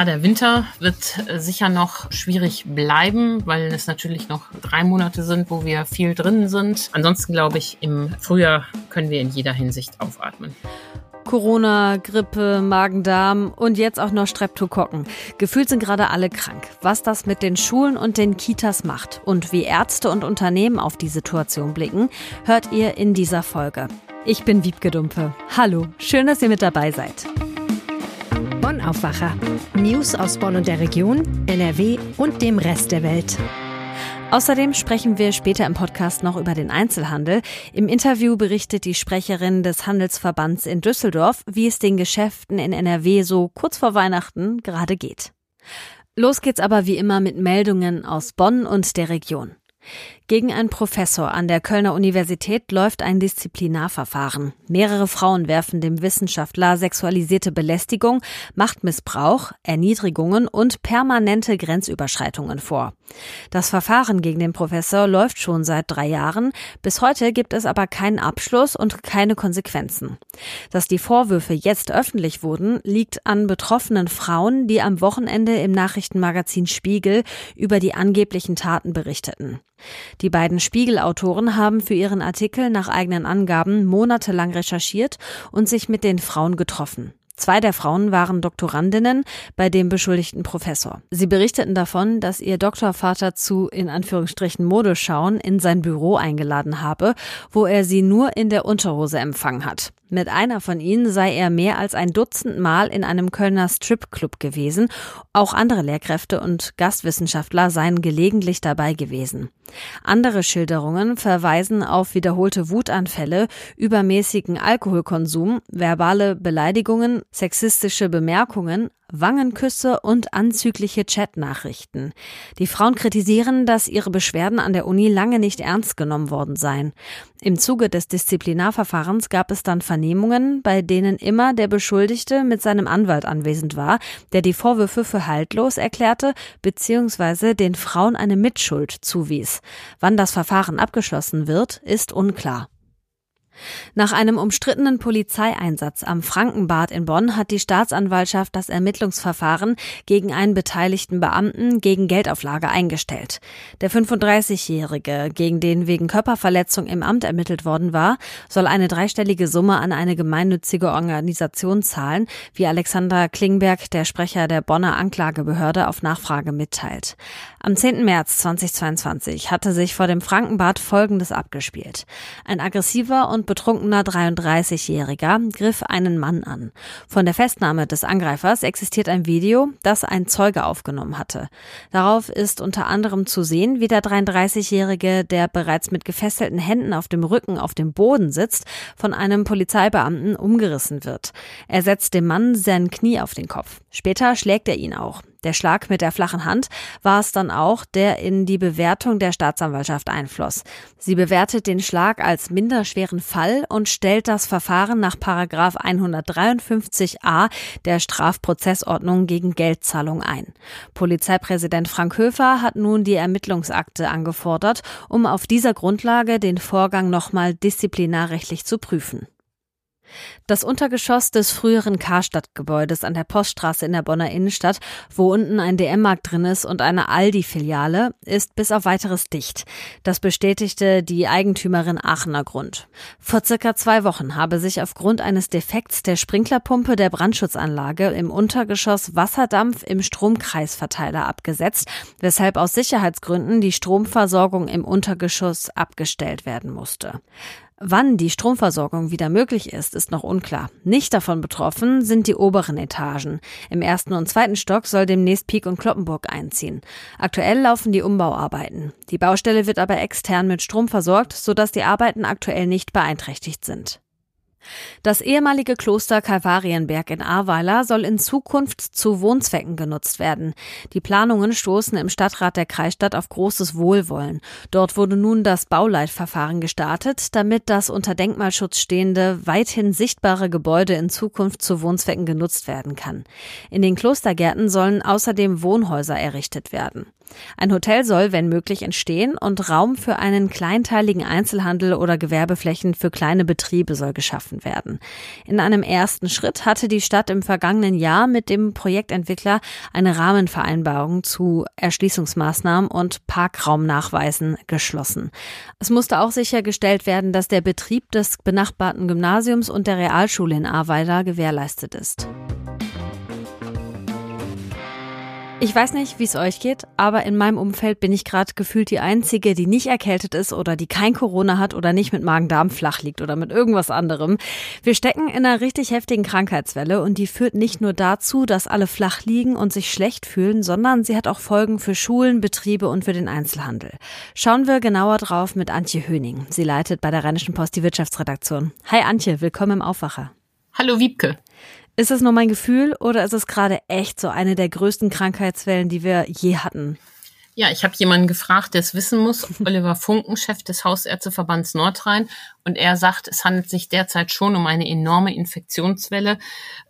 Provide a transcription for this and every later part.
Ja, der Winter wird äh, sicher noch schwierig bleiben, weil es natürlich noch drei Monate sind, wo wir viel drin sind. Ansonsten glaube ich, im Frühjahr können wir in jeder Hinsicht aufatmen. Corona, Grippe, Magen-Darm und jetzt auch noch Streptokokken. Gefühlt sind gerade alle krank. Was das mit den Schulen und den Kitas macht und wie Ärzte und Unternehmen auf die Situation blicken, hört ihr in dieser Folge. Ich bin Wiebke Dumpe. Hallo, schön, dass ihr mit dabei seid. Bonn Aufwacher. News aus Bonn und der Region, NRW und dem Rest der Welt. Außerdem sprechen wir später im Podcast noch über den Einzelhandel. Im Interview berichtet die Sprecherin des Handelsverbands in Düsseldorf, wie es den Geschäften in NRW so kurz vor Weihnachten gerade geht. Los geht's aber wie immer mit Meldungen aus Bonn und der Region. Gegen einen Professor an der Kölner Universität läuft ein Disziplinarverfahren. Mehrere Frauen werfen dem Wissenschaftler sexualisierte Belästigung, Machtmissbrauch, Erniedrigungen und permanente Grenzüberschreitungen vor. Das Verfahren gegen den Professor läuft schon seit drei Jahren. Bis heute gibt es aber keinen Abschluss und keine Konsequenzen. Dass die Vorwürfe jetzt öffentlich wurden, liegt an betroffenen Frauen, die am Wochenende im Nachrichtenmagazin Spiegel über die angeblichen Taten berichteten. Die beiden Spiegelautoren haben für ihren Artikel nach eigenen Angaben monatelang recherchiert und sich mit den Frauen getroffen. Zwei der Frauen waren Doktorandinnen bei dem beschuldigten Professor. Sie berichteten davon, dass ihr Doktorvater zu in Anführungsstrichen Modeschauen in sein Büro eingeladen habe, wo er sie nur in der Unterhose empfangen hat. Mit einer von ihnen sei er mehr als ein Dutzend Mal in einem Kölner Stripclub gewesen. Auch andere Lehrkräfte und Gastwissenschaftler seien gelegentlich dabei gewesen. Andere Schilderungen verweisen auf wiederholte Wutanfälle, übermäßigen Alkoholkonsum, verbale Beleidigungen, sexistische Bemerkungen, Wangenküsse und anzügliche Chatnachrichten. Die Frauen kritisieren, dass ihre Beschwerden an der Uni lange nicht ernst genommen worden seien. Im Zuge des Disziplinarverfahrens gab es dann Vernehmungen, bei denen immer der Beschuldigte mit seinem Anwalt anwesend war, der die Vorwürfe für haltlos erklärte bzw. den Frauen eine Mitschuld zuwies. Wann das Verfahren abgeschlossen wird, ist unklar. Nach einem umstrittenen Polizeieinsatz am Frankenbad in Bonn hat die Staatsanwaltschaft das Ermittlungsverfahren gegen einen beteiligten Beamten gegen Geldauflage eingestellt. Der 35-Jährige, gegen den wegen Körperverletzung im Amt ermittelt worden war, soll eine dreistellige Summe an eine gemeinnützige Organisation zahlen, wie Alexander Klingberg, der Sprecher der Bonner Anklagebehörde, auf Nachfrage mitteilt. Am 10. März 2022 hatte sich vor dem Frankenbad Folgendes abgespielt. Ein aggressiver und betrunkener 33-Jähriger griff einen Mann an. Von der Festnahme des Angreifers existiert ein Video, das ein Zeuge aufgenommen hatte. Darauf ist unter anderem zu sehen, wie der 33-Jährige, der bereits mit gefesselten Händen auf dem Rücken auf dem Boden sitzt, von einem Polizeibeamten umgerissen wird. Er setzt dem Mann sein Knie auf den Kopf. Später schlägt er ihn auch. Der Schlag mit der flachen Hand war es dann auch, der in die Bewertung der Staatsanwaltschaft einfloss. Sie bewertet den Schlag als minderschweren Fall und stellt das Verfahren nach Paragraph 153a der Strafprozessordnung gegen Geldzahlung ein. Polizeipräsident Frank Höfer hat nun die Ermittlungsakte angefordert, um auf dieser Grundlage den Vorgang nochmal disziplinarrechtlich zu prüfen. Das Untergeschoss des früheren Karstadt-Gebäudes an der Poststraße in der Bonner Innenstadt, wo unten ein DM-Markt drin ist und eine Aldi-Filiale, ist bis auf weiteres dicht. Das bestätigte die Eigentümerin Aachener Grund. Vor circa zwei Wochen habe sich aufgrund eines Defekts der Sprinklerpumpe der Brandschutzanlage im Untergeschoss Wasserdampf im Stromkreisverteiler abgesetzt, weshalb aus Sicherheitsgründen die Stromversorgung im Untergeschoss abgestellt werden musste. Wann die Stromversorgung wieder möglich ist, ist noch unklar. Nicht davon betroffen sind die oberen Etagen. Im ersten und zweiten Stock soll demnächst Pieck und Kloppenburg einziehen. Aktuell laufen die Umbauarbeiten. Die Baustelle wird aber extern mit Strom versorgt, sodass die Arbeiten aktuell nicht beeinträchtigt sind. Das ehemalige Kloster Kalvarienberg in Ahrweiler soll in Zukunft zu Wohnzwecken genutzt werden. Die Planungen stoßen im Stadtrat der Kreisstadt auf großes Wohlwollen. Dort wurde nun das Bauleitverfahren gestartet, damit das unter Denkmalschutz stehende, weithin sichtbare Gebäude in Zukunft zu Wohnzwecken genutzt werden kann. In den Klostergärten sollen außerdem Wohnhäuser errichtet werden. Ein Hotel soll, wenn möglich, entstehen und Raum für einen kleinteiligen Einzelhandel oder Gewerbeflächen für kleine Betriebe soll geschaffen werden. In einem ersten Schritt hatte die Stadt im vergangenen Jahr mit dem Projektentwickler eine Rahmenvereinbarung zu Erschließungsmaßnahmen und Parkraumnachweisen geschlossen. Es musste auch sichergestellt werden, dass der Betrieb des benachbarten Gymnasiums und der Realschule in Ahrweiler gewährleistet ist. Ich weiß nicht, wie es euch geht, aber in meinem Umfeld bin ich gerade gefühlt die Einzige, die nicht erkältet ist oder die kein Corona hat oder nicht mit Magen-Darm flach liegt oder mit irgendwas anderem. Wir stecken in einer richtig heftigen Krankheitswelle und die führt nicht nur dazu, dass alle flach liegen und sich schlecht fühlen, sondern sie hat auch Folgen für Schulen, Betriebe und für den Einzelhandel. Schauen wir genauer drauf mit Antje Höning. Sie leitet bei der Rheinischen Post die Wirtschaftsredaktion. Hi Antje, willkommen im Aufwacher. Hallo Wiebke. Ist es nur mein Gefühl oder ist es gerade echt so eine der größten Krankheitswellen, die wir je hatten? Ja, ich habe jemanden gefragt, der es wissen muss, Oliver Funken, Chef des Hausärzteverbands Nordrhein. Und er sagt, es handelt sich derzeit schon um eine enorme Infektionswelle.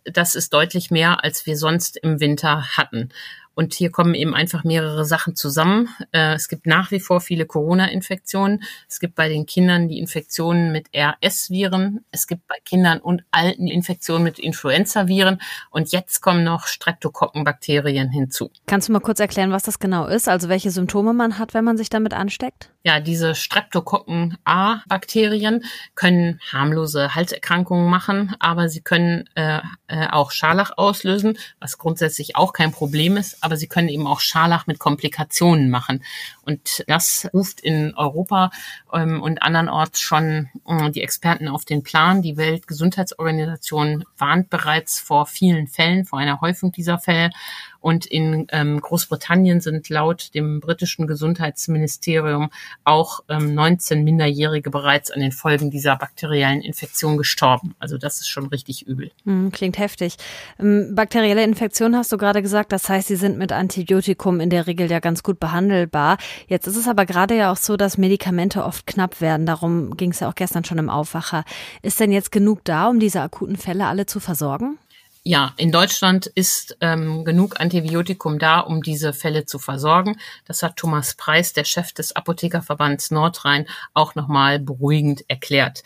Das ist deutlich mehr, als wir sonst im Winter hatten. Und hier kommen eben einfach mehrere Sachen zusammen. Äh, es gibt nach wie vor viele Corona-Infektionen. Es gibt bei den Kindern die Infektionen mit RS-Viren. Es gibt bei Kindern und Alten Infektionen mit Influenza-Viren. Und jetzt kommen noch Streptokokkenbakterien hinzu. Kannst du mal kurz erklären, was das genau ist? Also welche Symptome man hat, wenn man sich damit ansteckt? Ja, diese Streptokokken-A-Bakterien können harmlose Halserkrankungen machen, aber sie können äh, äh, auch Scharlach auslösen, was grundsätzlich auch kein Problem ist aber sie können eben auch Scharlach mit Komplikationen machen. Und das ruft in Europa ähm, und andernorts schon äh, die Experten auf den Plan. Die Weltgesundheitsorganisation warnt bereits vor vielen Fällen, vor einer Häufung dieser Fälle. Und in ähm, Großbritannien sind laut dem britischen Gesundheitsministerium auch ähm, 19 Minderjährige bereits an den Folgen dieser bakteriellen Infektion gestorben. Also das ist schon richtig übel. Hm, klingt heftig. Ähm, bakterielle Infektion hast du gerade gesagt. Das heißt, sie sind mit Antibiotikum in der Regel ja ganz gut behandelbar. Jetzt ist es aber gerade ja auch so, dass Medikamente oft knapp werden. Darum ging es ja auch gestern schon im Aufwacher. Ist denn jetzt genug da, um diese akuten Fälle alle zu versorgen? Ja, in Deutschland ist ähm, genug Antibiotikum da, um diese Fälle zu versorgen. Das hat Thomas Preis, der Chef des Apothekerverbands Nordrhein, auch nochmal beruhigend erklärt.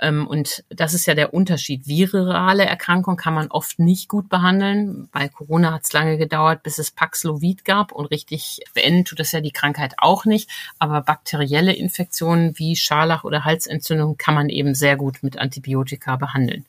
Ähm, und das ist ja der Unterschied. Virale Erkrankungen kann man oft nicht gut behandeln. Bei Corona hat es lange gedauert, bis es Paxlovid gab und richtig beenden tut das ja die Krankheit auch nicht. Aber bakterielle Infektionen wie Scharlach oder Halsentzündung kann man eben sehr gut mit Antibiotika behandeln.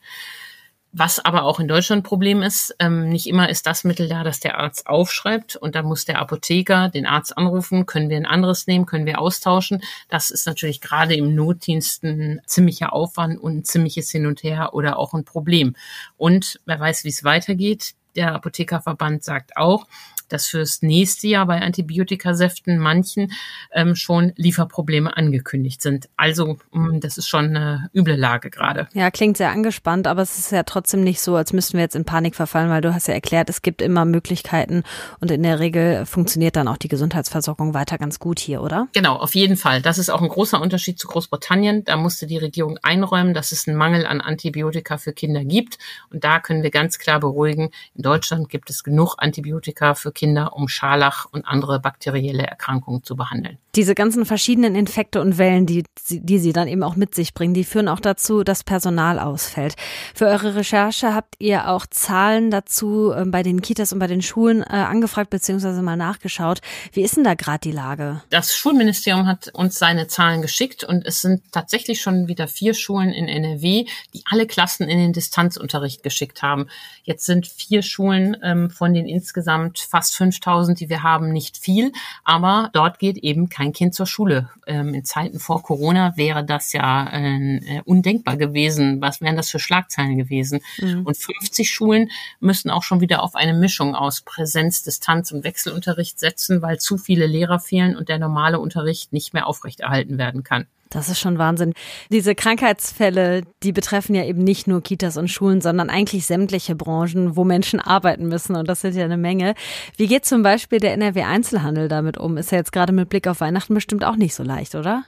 Was aber auch in Deutschland ein Problem ist, ähm, nicht immer ist das Mittel da, das der Arzt aufschreibt und da muss der Apotheker den Arzt anrufen, können wir ein anderes nehmen, können wir austauschen. Das ist natürlich gerade im Notdienst ein ziemlicher Aufwand und ein ziemliches Hin und Her oder auch ein Problem. Und wer weiß, wie es weitergeht. Der Apothekerverband sagt auch, dass fürs nächste Jahr bei Antibiotikasäften manchen ähm, schon Lieferprobleme angekündigt sind. Also mm, das ist schon eine üble Lage gerade. Ja, klingt sehr angespannt, aber es ist ja trotzdem nicht so, als müssten wir jetzt in Panik verfallen, weil du hast ja erklärt, es gibt immer Möglichkeiten und in der Regel funktioniert dann auch die Gesundheitsversorgung weiter ganz gut hier, oder? Genau, auf jeden Fall. Das ist auch ein großer Unterschied zu Großbritannien. Da musste die Regierung einräumen, dass es einen Mangel an Antibiotika für Kinder gibt. Und da können wir ganz klar beruhigen, in Deutschland gibt es genug Antibiotika für Kinder, um Scharlach und andere bakterielle Erkrankungen zu behandeln. Diese ganzen verschiedenen Infekte und Wellen, die, die sie dann eben auch mit sich bringen, die führen auch dazu, dass Personal ausfällt. Für eure Recherche habt ihr auch Zahlen dazu äh, bei den Kitas und bei den Schulen äh, angefragt bzw. mal nachgeschaut. Wie ist denn da gerade die Lage? Das Schulministerium hat uns seine Zahlen geschickt und es sind tatsächlich schon wieder vier Schulen in NRW, die alle Klassen in den Distanzunterricht geschickt haben. Jetzt sind vier Schulen ähm, von den insgesamt fast 5000, die wir haben, nicht viel, aber dort geht eben kein Kind zur Schule. Ähm, in Zeiten vor Corona wäre das ja äh, undenkbar gewesen. Was wären das für Schlagzeilen gewesen? Mhm. Und 50 Schulen müssen auch schon wieder auf eine Mischung aus Präsenz, Distanz und Wechselunterricht setzen, weil zu viele Lehrer fehlen und der normale Unterricht nicht mehr aufrechterhalten werden kann. Das ist schon Wahnsinn. Diese Krankheitsfälle, die betreffen ja eben nicht nur Kitas und Schulen, sondern eigentlich sämtliche Branchen, wo Menschen arbeiten müssen. Und das sind ja eine Menge. Wie geht zum Beispiel der NRW Einzelhandel damit um? Ist ja jetzt gerade mit Blick auf Weihnachten bestimmt auch nicht so leicht, oder?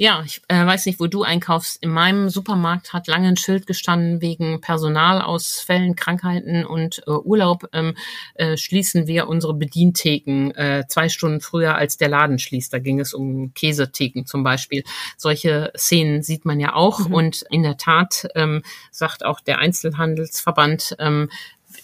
Ja, ich äh, weiß nicht, wo du einkaufst. In meinem Supermarkt hat lange ein Schild gestanden, wegen Personalausfällen, Krankheiten und äh, Urlaub ähm, äh, schließen wir unsere Bedientheken äh, zwei Stunden früher, als der Laden schließt. Da ging es um Käsetheken zum Beispiel. Solche Szenen sieht man ja auch. Mhm. Und in der Tat ähm, sagt auch der Einzelhandelsverband, ähm,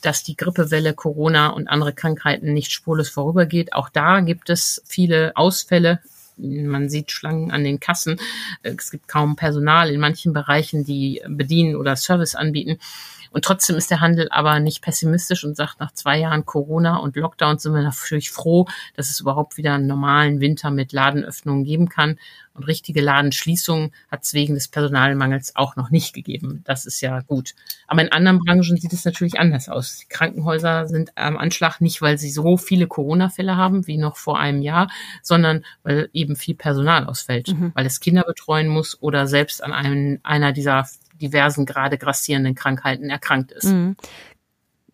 dass die Grippewelle, Corona und andere Krankheiten nicht spurlos vorübergeht. Auch da gibt es viele Ausfälle man sieht Schlangen an den Kassen. Es gibt kaum Personal in manchen Bereichen, die bedienen oder Service anbieten. Und trotzdem ist der Handel aber nicht pessimistisch und sagt, nach zwei Jahren Corona und Lockdown sind wir natürlich froh, dass es überhaupt wieder einen normalen Winter mit Ladenöffnungen geben kann. Und richtige Ladenschließungen hat es wegen des Personalmangels auch noch nicht gegeben. Das ist ja gut. Aber in anderen Branchen sieht es natürlich anders aus. Die Krankenhäuser sind am Anschlag nicht, weil sie so viele Corona-Fälle haben wie noch vor einem Jahr, sondern weil eben viel Personal ausfällt, mhm. weil es Kinder betreuen muss oder selbst an einem, einer dieser diversen gerade grassierenden Krankheiten erkrankt ist. Mhm.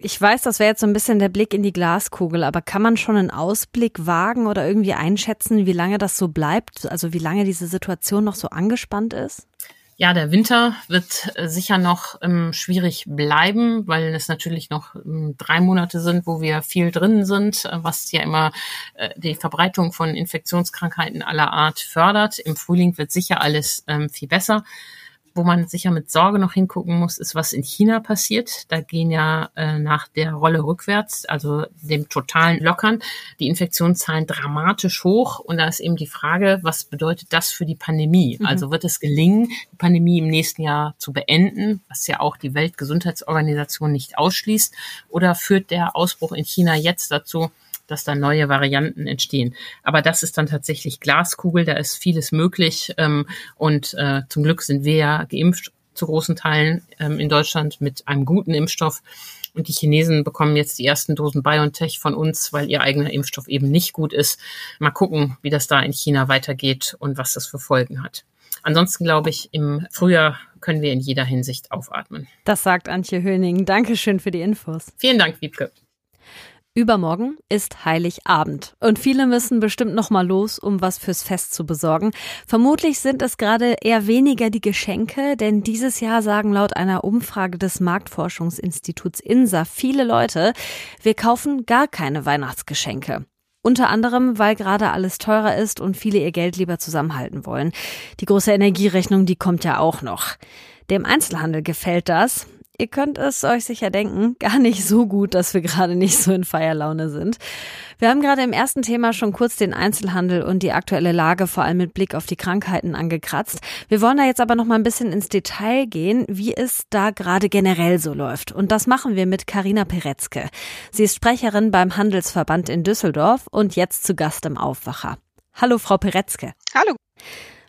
Ich weiß, das wäre jetzt so ein bisschen der Blick in die Glaskugel, aber kann man schon einen Ausblick wagen oder irgendwie einschätzen, wie lange das so bleibt? Also wie lange diese Situation noch so angespannt ist? Ja, der Winter wird äh, sicher noch ähm, schwierig bleiben, weil es natürlich noch ähm, drei Monate sind, wo wir viel drin sind, äh, was ja immer äh, die Verbreitung von Infektionskrankheiten aller Art fördert. Im Frühling wird sicher alles ähm, viel besser wo man sicher mit Sorge noch hingucken muss, ist, was in China passiert. Da gehen ja äh, nach der Rolle rückwärts, also dem totalen Lockern, die Infektionszahlen dramatisch hoch. Und da ist eben die Frage, was bedeutet das für die Pandemie? Mhm. Also wird es gelingen, die Pandemie im nächsten Jahr zu beenden, was ja auch die Weltgesundheitsorganisation nicht ausschließt? Oder führt der Ausbruch in China jetzt dazu, dass da neue Varianten entstehen. Aber das ist dann tatsächlich Glaskugel, da ist vieles möglich. Ähm, und äh, zum Glück sind wir ja geimpft zu großen Teilen ähm, in Deutschland mit einem guten Impfstoff. Und die Chinesen bekommen jetzt die ersten Dosen BioNTech von uns, weil ihr eigener Impfstoff eben nicht gut ist. Mal gucken, wie das da in China weitergeht und was das für Folgen hat. Ansonsten glaube ich, im Frühjahr können wir in jeder Hinsicht aufatmen. Das sagt Antje Höning. Dankeschön für die Infos. Vielen Dank, Wiebke. Übermorgen ist Heiligabend und viele müssen bestimmt noch mal los, um was fürs Fest zu besorgen. Vermutlich sind es gerade eher weniger die Geschenke, denn dieses Jahr sagen laut einer Umfrage des Marktforschungsinstituts INSA viele Leute, wir kaufen gar keine Weihnachtsgeschenke. Unter anderem, weil gerade alles teurer ist und viele ihr Geld lieber zusammenhalten wollen. Die große Energierechnung, die kommt ja auch noch. Dem Einzelhandel gefällt das. Ihr könnt es euch sicher denken, gar nicht so gut, dass wir gerade nicht so in Feierlaune sind. Wir haben gerade im ersten Thema schon kurz den Einzelhandel und die aktuelle Lage vor allem mit Blick auf die Krankheiten angekratzt. Wir wollen da jetzt aber noch mal ein bisschen ins Detail gehen, wie es da gerade generell so läuft. Und das machen wir mit Karina Peretzke. Sie ist Sprecherin beim Handelsverband in Düsseldorf und jetzt zu Gast im Aufwacher. Hallo, Frau Peretzke. Hallo.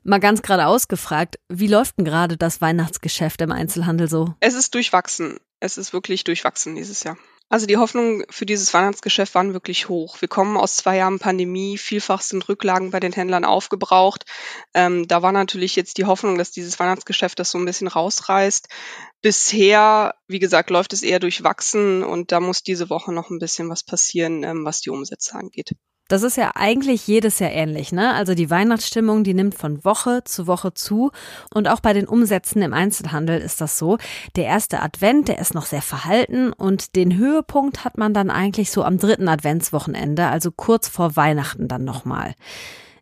Mal ganz gerade ausgefragt, wie läuft denn gerade das Weihnachtsgeschäft im Einzelhandel so? Es ist durchwachsen. Es ist wirklich durchwachsen dieses Jahr. Also die Hoffnungen für dieses Weihnachtsgeschäft waren wirklich hoch. Wir kommen aus zwei Jahren Pandemie, vielfach sind Rücklagen bei den Händlern aufgebraucht. Ähm, da war natürlich jetzt die Hoffnung, dass dieses Weihnachtsgeschäft das so ein bisschen rausreißt. Bisher, wie gesagt, läuft es eher durchwachsen und da muss diese Woche noch ein bisschen was passieren, ähm, was die Umsätze angeht. Das ist ja eigentlich jedes Jahr ähnlich, ne? Also die Weihnachtsstimmung, die nimmt von Woche zu Woche zu. Und auch bei den Umsätzen im Einzelhandel ist das so. Der erste Advent, der ist noch sehr verhalten und den Höhepunkt hat man dann eigentlich so am dritten Adventswochenende, also kurz vor Weihnachten dann nochmal.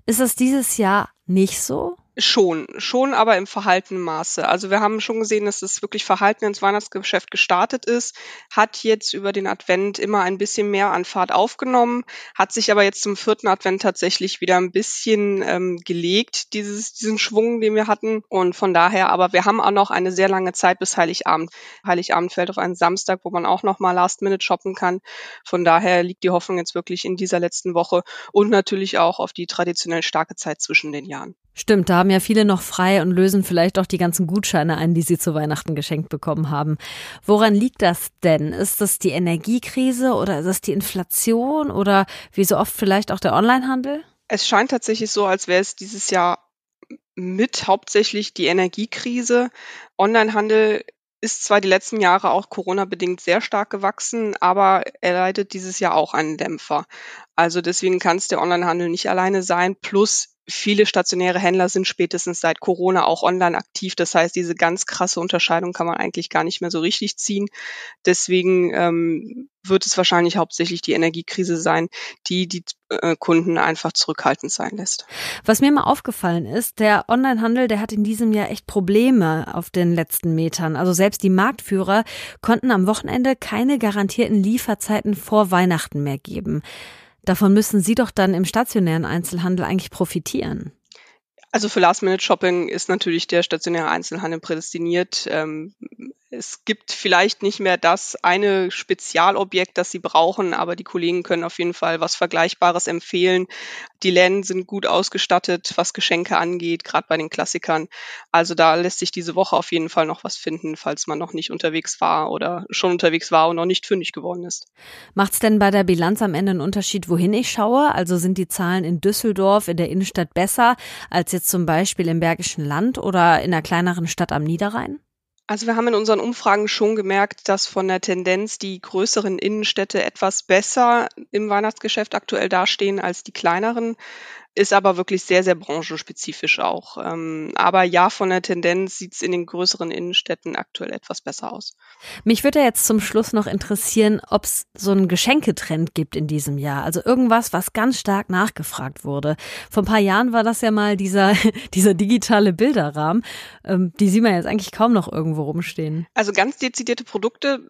Ist es dieses Jahr nicht so? Schon, schon aber im verhaltenen Maße. Also wir haben schon gesehen, dass es wirklich verhalten ins Weihnachtsgeschäft gestartet ist, hat jetzt über den Advent immer ein bisschen mehr an Fahrt aufgenommen, hat sich aber jetzt zum vierten Advent tatsächlich wieder ein bisschen ähm, gelegt, dieses, diesen Schwung, den wir hatten. Und von daher, aber wir haben auch noch eine sehr lange Zeit bis Heiligabend. Heiligabend fällt auf einen Samstag, wo man auch noch mal Last Minute shoppen kann. Von daher liegt die Hoffnung jetzt wirklich in dieser letzten Woche und natürlich auch auf die traditionell starke Zeit zwischen den Jahren. Stimmt, da haben ja viele noch frei und lösen vielleicht auch die ganzen Gutscheine ein, die sie zu Weihnachten geschenkt bekommen haben. Woran liegt das denn? Ist das die Energiekrise oder ist es die Inflation oder wie so oft vielleicht auch der Onlinehandel? Es scheint tatsächlich so, als wäre es dieses Jahr mit hauptsächlich die Energiekrise. Onlinehandel ist zwar die letzten Jahre auch Corona-bedingt sehr stark gewachsen, aber er leidet dieses Jahr auch einen Dämpfer. Also deswegen kann es der Onlinehandel nicht alleine sein. Plus viele stationäre Händler sind spätestens seit Corona auch online aktiv. Das heißt, diese ganz krasse Unterscheidung kann man eigentlich gar nicht mehr so richtig ziehen. Deswegen ähm, wird es wahrscheinlich hauptsächlich die Energiekrise sein, die die äh, Kunden einfach zurückhaltend sein lässt. Was mir mal aufgefallen ist, der Onlinehandel, der hat in diesem Jahr echt Probleme auf den letzten Metern. Also selbst die Marktführer konnten am Wochenende keine garantierten Lieferzeiten vor Weihnachten mehr geben. Davon müssen Sie doch dann im stationären Einzelhandel eigentlich profitieren. Also für Last-Minute-Shopping ist natürlich der stationäre Einzelhandel prädestiniert. Ähm, es gibt vielleicht nicht mehr das eine Spezialobjekt, das Sie brauchen, aber die Kollegen können auf jeden Fall was Vergleichbares empfehlen. Die Läden sind gut ausgestattet, was Geschenke angeht, gerade bei den Klassikern. Also da lässt sich diese Woche auf jeden Fall noch was finden, falls man noch nicht unterwegs war oder schon unterwegs war und noch nicht fündig geworden ist. Macht es denn bei der Bilanz am Ende einen Unterschied, wohin ich schaue? Also sind die Zahlen in Düsseldorf, in der Innenstadt besser als jetzt zum Beispiel im Bergischen Land oder in einer kleineren Stadt am Niederrhein? Also wir haben in unseren Umfragen schon gemerkt, dass von der Tendenz die größeren Innenstädte etwas besser im Weihnachtsgeschäft aktuell dastehen als die kleineren ist aber wirklich sehr, sehr branchenspezifisch auch. Ähm, aber ja, von der Tendenz sieht es in den größeren Innenstädten aktuell etwas besser aus. Mich würde jetzt zum Schluss noch interessieren, ob es so einen Geschenketrend gibt in diesem Jahr. Also irgendwas, was ganz stark nachgefragt wurde. Vor ein paar Jahren war das ja mal dieser, dieser digitale Bilderrahmen. Ähm, die sieht man jetzt eigentlich kaum noch irgendwo rumstehen. Also ganz dezidierte Produkte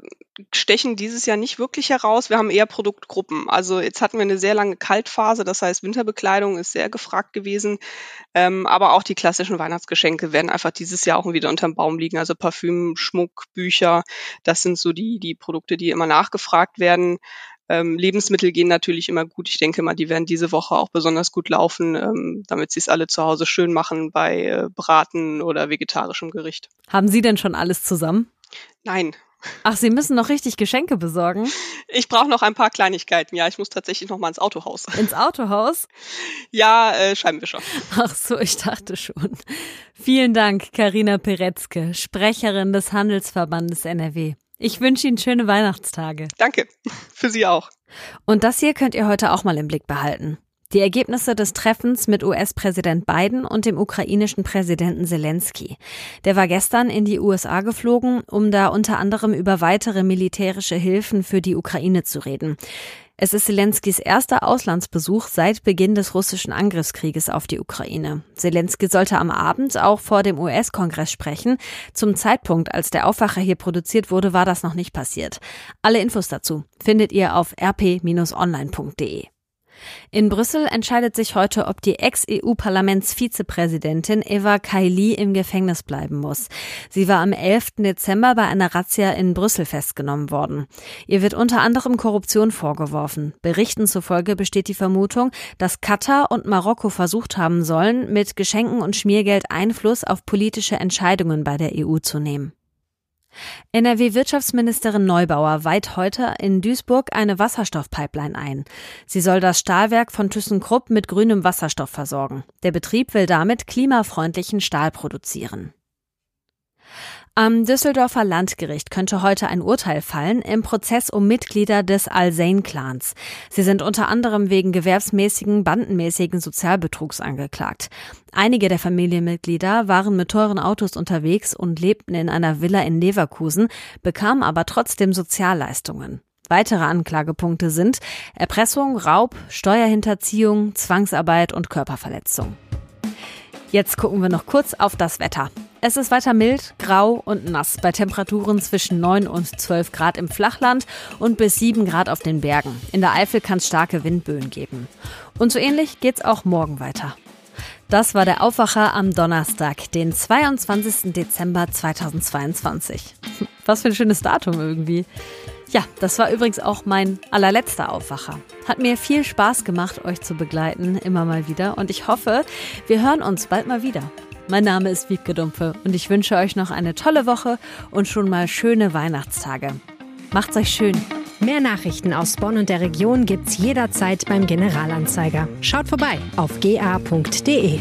stechen dieses Jahr nicht wirklich heraus. Wir haben eher Produktgruppen. Also jetzt hatten wir eine sehr lange Kaltphase, das heißt Winterbekleidung ist sehr gefragt gewesen. Ähm, aber auch die klassischen Weihnachtsgeschenke werden einfach dieses Jahr auch wieder unterm Baum liegen. Also Parfüm, Schmuck, Bücher, das sind so die, die Produkte, die immer nachgefragt werden. Ähm, Lebensmittel gehen natürlich immer gut. Ich denke mal, die werden diese Woche auch besonders gut laufen, ähm, damit sie es alle zu Hause schön machen bei äh, Braten oder vegetarischem Gericht. Haben Sie denn schon alles zusammen? Nein, Ach, Sie müssen noch richtig Geschenke besorgen? Ich brauche noch ein paar Kleinigkeiten. Ja, ich muss tatsächlich noch mal ins Autohaus. Ins Autohaus? Ja, äh, Scheibenwischer. Ach so, ich dachte schon. Vielen Dank, Karina Peretzke, Sprecherin des Handelsverbandes NRW. Ich wünsche Ihnen schöne Weihnachtstage. Danke. Für Sie auch. Und das hier könnt ihr heute auch mal im Blick behalten. Die Ergebnisse des Treffens mit US-Präsident Biden und dem ukrainischen Präsidenten Zelensky. Der war gestern in die USA geflogen, um da unter anderem über weitere militärische Hilfen für die Ukraine zu reden. Es ist Zelenskys erster Auslandsbesuch seit Beginn des russischen Angriffskrieges auf die Ukraine. Zelensky sollte am Abend auch vor dem US-Kongress sprechen. Zum Zeitpunkt, als der Aufwacher hier produziert wurde, war das noch nicht passiert. Alle Infos dazu findet ihr auf rp-online.de. In Brüssel entscheidet sich heute, ob die Ex-EU-Parlamentsvizepräsidentin Eva Kaili im Gefängnis bleiben muss. Sie war am 11. Dezember bei einer Razzia in Brüssel festgenommen worden. Ihr wird unter anderem Korruption vorgeworfen. Berichten zufolge besteht die Vermutung, dass Katar und Marokko versucht haben sollen, mit Geschenken und Schmiergeld Einfluss auf politische Entscheidungen bei der EU zu nehmen. NRW-Wirtschaftsministerin Neubauer weiht heute in Duisburg eine Wasserstoffpipeline ein. Sie soll das Stahlwerk von ThyssenKrupp mit grünem Wasserstoff versorgen. Der Betrieb will damit klimafreundlichen Stahl produzieren. Am Düsseldorfer Landgericht könnte heute ein Urteil fallen im Prozess um Mitglieder des Al-Zain-Clans. Sie sind unter anderem wegen gewerbsmäßigen, bandenmäßigen Sozialbetrugs angeklagt. Einige der Familienmitglieder waren mit teuren Autos unterwegs und lebten in einer Villa in Leverkusen, bekamen aber trotzdem Sozialleistungen. Weitere Anklagepunkte sind Erpressung, Raub, Steuerhinterziehung, Zwangsarbeit und Körperverletzung. Jetzt gucken wir noch kurz auf das Wetter. Es ist weiter mild, grau und nass bei Temperaturen zwischen 9 und 12 Grad im Flachland und bis 7 Grad auf den Bergen. In der Eifel kann es starke Windböen geben. Und so ähnlich geht's auch morgen weiter. Das war der Aufwacher am Donnerstag, den 22. Dezember 2022. Was für ein schönes Datum irgendwie. Ja, das war übrigens auch mein allerletzter Aufwacher. Hat mir viel Spaß gemacht, euch zu begleiten, immer mal wieder. Und ich hoffe, wir hören uns bald mal wieder. Mein Name ist Wiebke Dumpfe und ich wünsche euch noch eine tolle Woche und schon mal schöne Weihnachtstage. Macht's euch schön. Mehr Nachrichten aus Bonn und der Region gibt's jederzeit beim Generalanzeiger. Schaut vorbei auf ga.de.